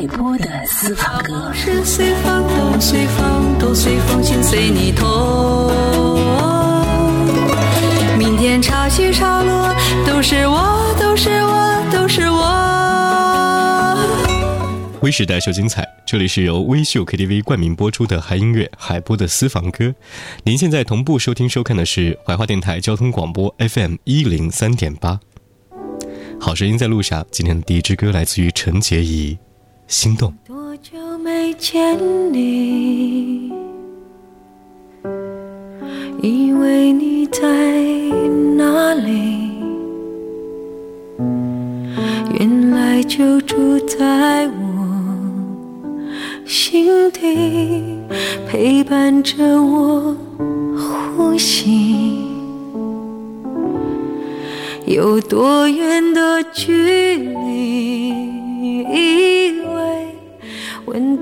海波的私房歌。是随风都随风都随风心随你痛。明天潮起潮落，都是我，都是我，都是我。微时代秀精彩，这里是由微秀 KTV 冠名播出的嗨音乐海波的私房歌。您现在同步收听收看的是怀化电台交通广播 FM 一零三点八。好声音在路上，今天的第一支歌来自于陈洁仪，《心动》。多久没见你？以为你在哪里？原来就住在我心底，陪伴着我呼吸。有多远的距离？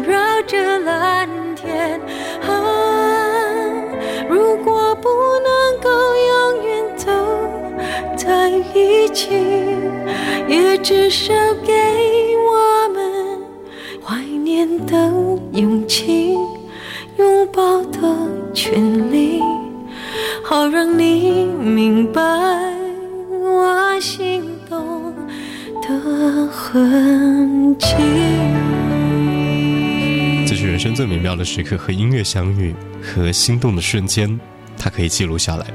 绕着蓝天，啊，如果不能够永远走在一起，也至少给我们怀念的勇气，最美妙的时刻，和音乐相遇，和心动的瞬间，它可以记录下来。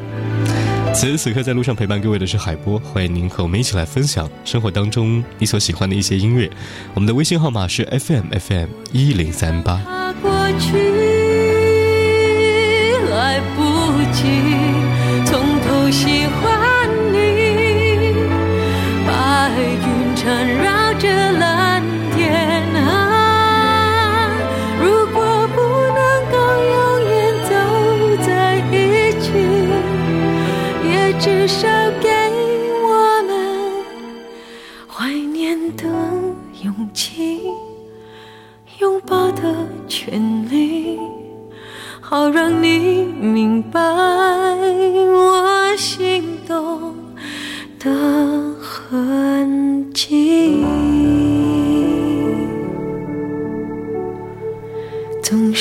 此时此刻在路上陪伴各位的是海波，欢迎您和我们一起来分享生活当中你所喜欢的一些音乐。我们的微信号码是 FM FM 一零三八。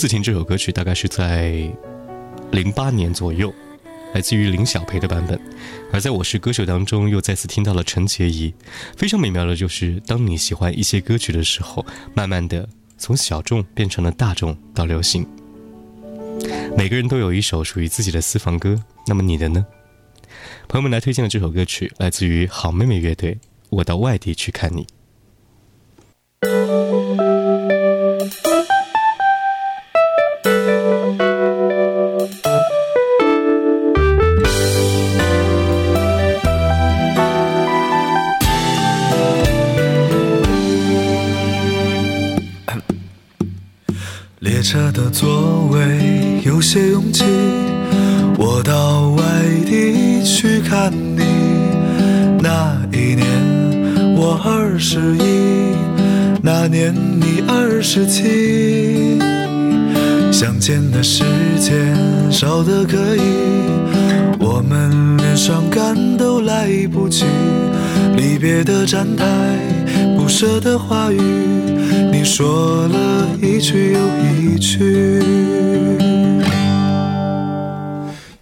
次听这首歌曲大概是在零八年左右，来自于林小培的版本。而在我是歌手当中，又再次听到了陈洁仪。非常美妙的就是，当你喜欢一些歌曲的时候，慢慢的从小众变成了大众到流行。每个人都有一首属于自己的私房歌，那么你的呢？朋友们来推荐的这首歌曲来自于好妹妹乐队，《我到外地去看你》。列车的座位有些拥挤，我到外地去看你。那一年我二十一，那年你二十七，相见的时间少得可以，我们连伤感都来不及。离别的站台，不舍的话语。你说了一句又一句。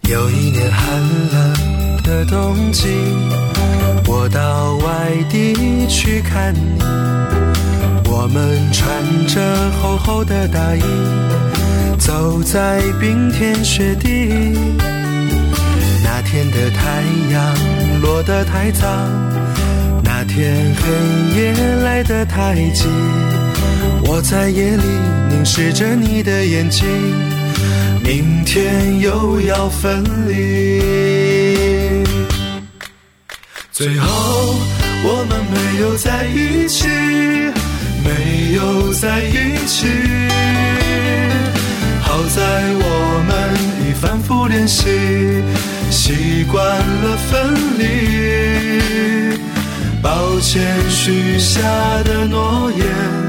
有一年寒冷的冬季，我到外地去看你。我们穿着厚厚的大衣，走在冰天雪地。那天的太阳落得太早，那天黑夜来得太急。我在夜里凝视着你的眼睛，明天又要分离。最后我们没有在一起，没有在一起。好在我们已反复练习，习惯了分离。抱歉许下的诺言。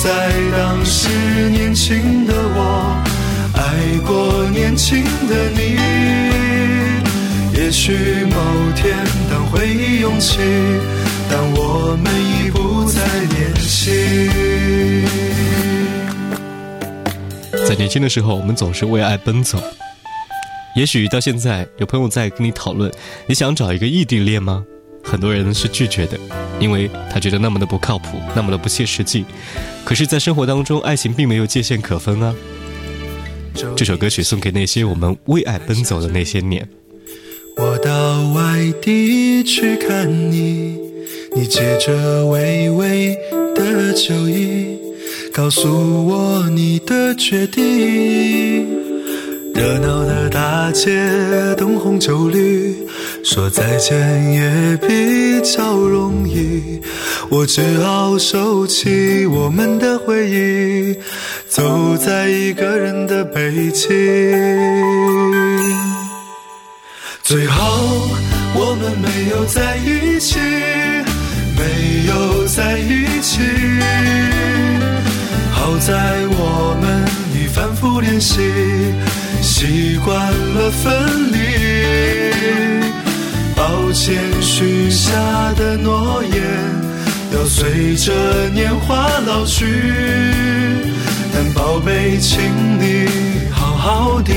在当时年轻的我爱过年轻的你，也许某天当回忆涌起，但我们已不再年轻。在年轻的时候，我们总是为爱奔走。也许到现在，有朋友在跟你讨论，你想找一个异地恋吗？很多人是拒绝的，因为他觉得那么的不靠谱，那么的不切实际。可是，在生活当中，爱情并没有界限可分啊。这首歌曲送给那些我们为爱奔走的那些年。我到外地去看你，你借着微微的酒意，告诉我你的决定。热闹的大街，灯红酒绿，说再见也比较容易。我只好收起我们的回忆，走在一个人的北京。最后我们没有在一起，没有在一起。好在我们已反复练习。习惯了分离，抱歉许下的诺言要随着年华老去，但宝贝，请你好好的，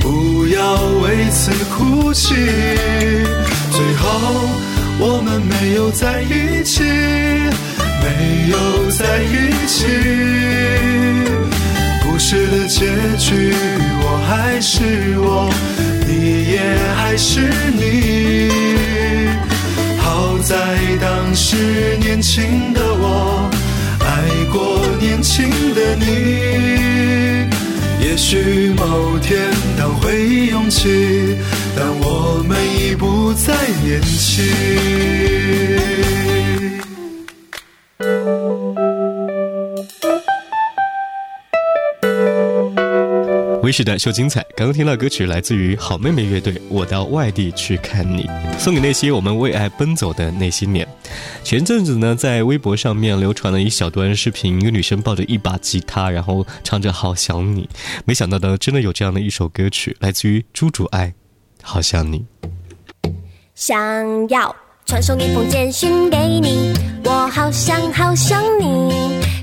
不要为此哭泣。最后我们没有在一起，没有在一起。故事的结局，我还是我，你也还是你。好在当时年轻的我，爱过年轻的你。也许某天当回忆涌起，但我们已不再年轻。微时代秀精彩，刚刚听到歌曲来自于好妹妹乐队《我到外地去看你》，送给那些我们为爱奔走的那些年。前阵子呢，在微博上面流传了一小段视频，一个女生抱着一把吉他，然后唱着《好想你》。没想到呢，真的有这样的一首歌曲，来自于朱主爱，《好想你》。想要传送一封简讯给你，我好想好想你，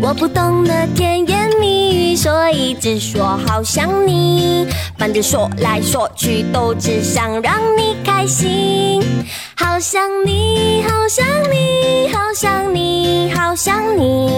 我不懂得甜言蜜语，所以只说好想你。反正说来说去都只想让你开心。好想你，好想你，好想你，好想你，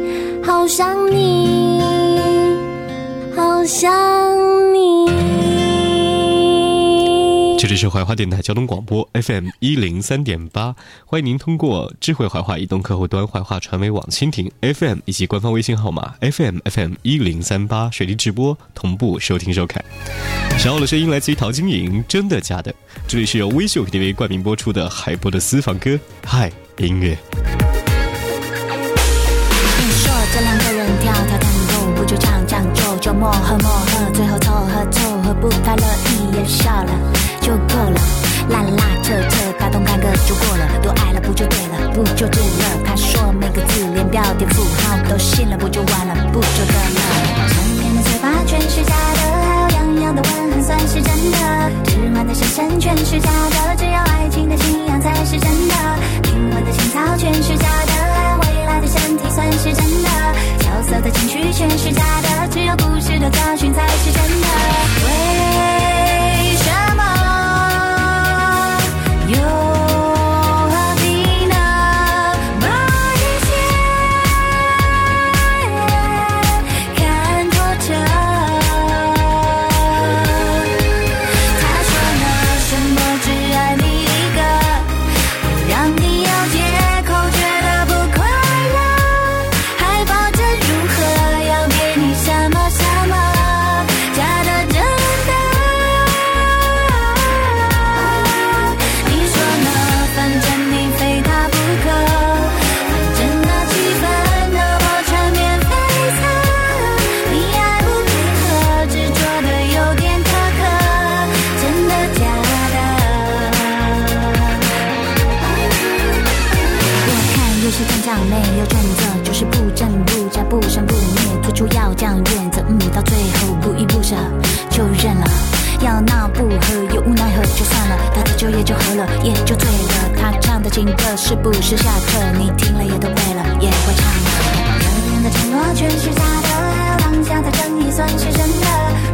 好想你，好想你。这里是怀化电台交通广播 FM 一零三点八，欢迎您通过智慧怀化移动客户端、怀化传媒网蜻蜓 FM 以及官方微信号码 FM FM 一零三八水滴直播同步收听收看。小奥的声音来自于陶晶莹，真的假的？这里是由微秀 KTV 冠名播出的海波的私房歌，嗨音乐。唱就就磨合磨，最后凑合凑合，不太乐意也笑了就够了，拉拉扯扯，打动感个就过了，多爱了不就对了，不就对了？他说每个字连标点符号都信了，不就完了，不就得了？成年的嘴巴全是假的，还有样样的吻痕算是真的，直男的深深全是假的，只有爱情的信仰才是真的，灵魂的情操全是假的，还有未来的身体算是真的，萧瑟的情绪全是假的，只有故事的教训才是真的。是下课？你听了也都会了，也会唱了。人人的承诺全是假的，还有当下的正义算是真的。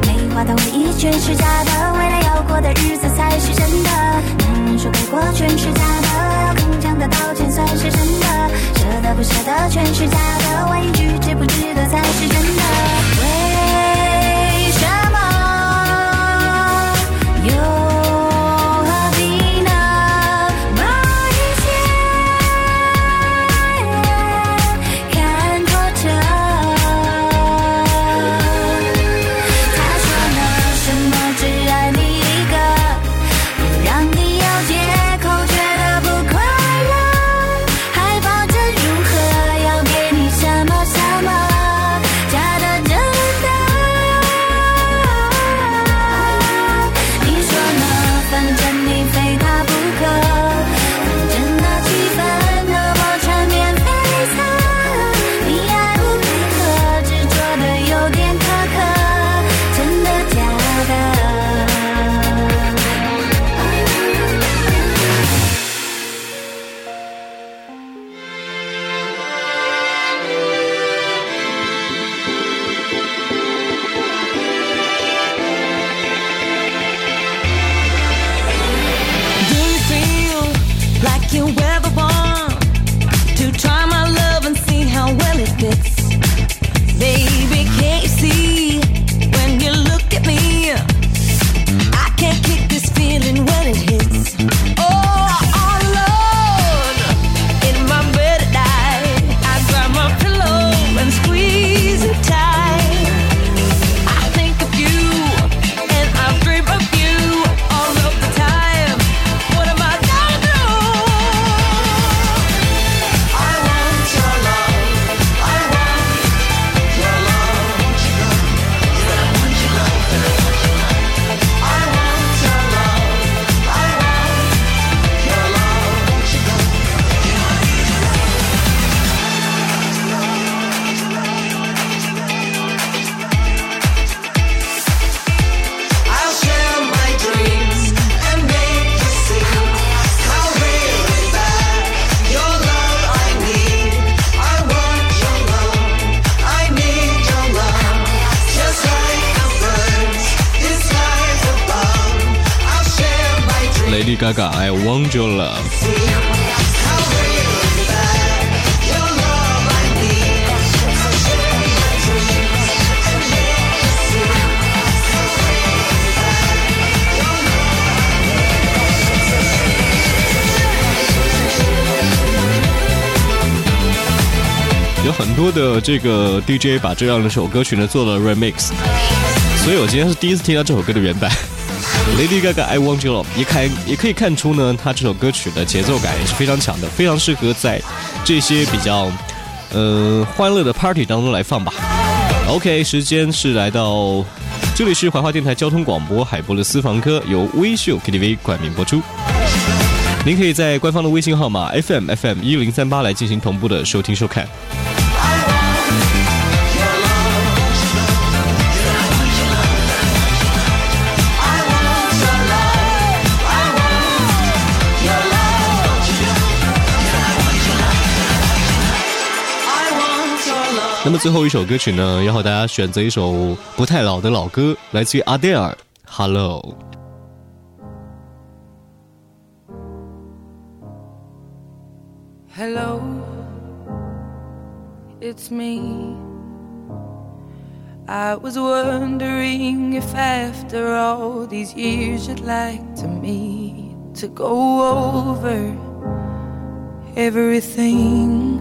美化的回忆全是假的，未来要过的日子才是真的。男人说给过全是假的，要铿锵的道歉算是真的。舍得不舍得全是假的，问一 Want Your Love。有很多的这个 DJ 把这样的首歌曲呢做了 remix，所以我今天是第一次听到这首歌的原版。Lady Gaga I Want You Love，也看也可以看出呢，他这首歌曲的节奏感也是非常强的，非常适合在这些比较呃欢乐的 party 当中来放吧。OK，时间是来到这里是怀化电台交通广播海波的私房歌，由微秀 KTV 冠名播出。您可以在官方的微信号码 FM FM 一零三八来进行同步的收听收看。那么最后一首歌曲呢，要和大家选择一首不太老的老歌，来自于阿黛尔，《Hello》。 Hello, it's me. I was wondering if after all these years you'd like to meet to go over everything.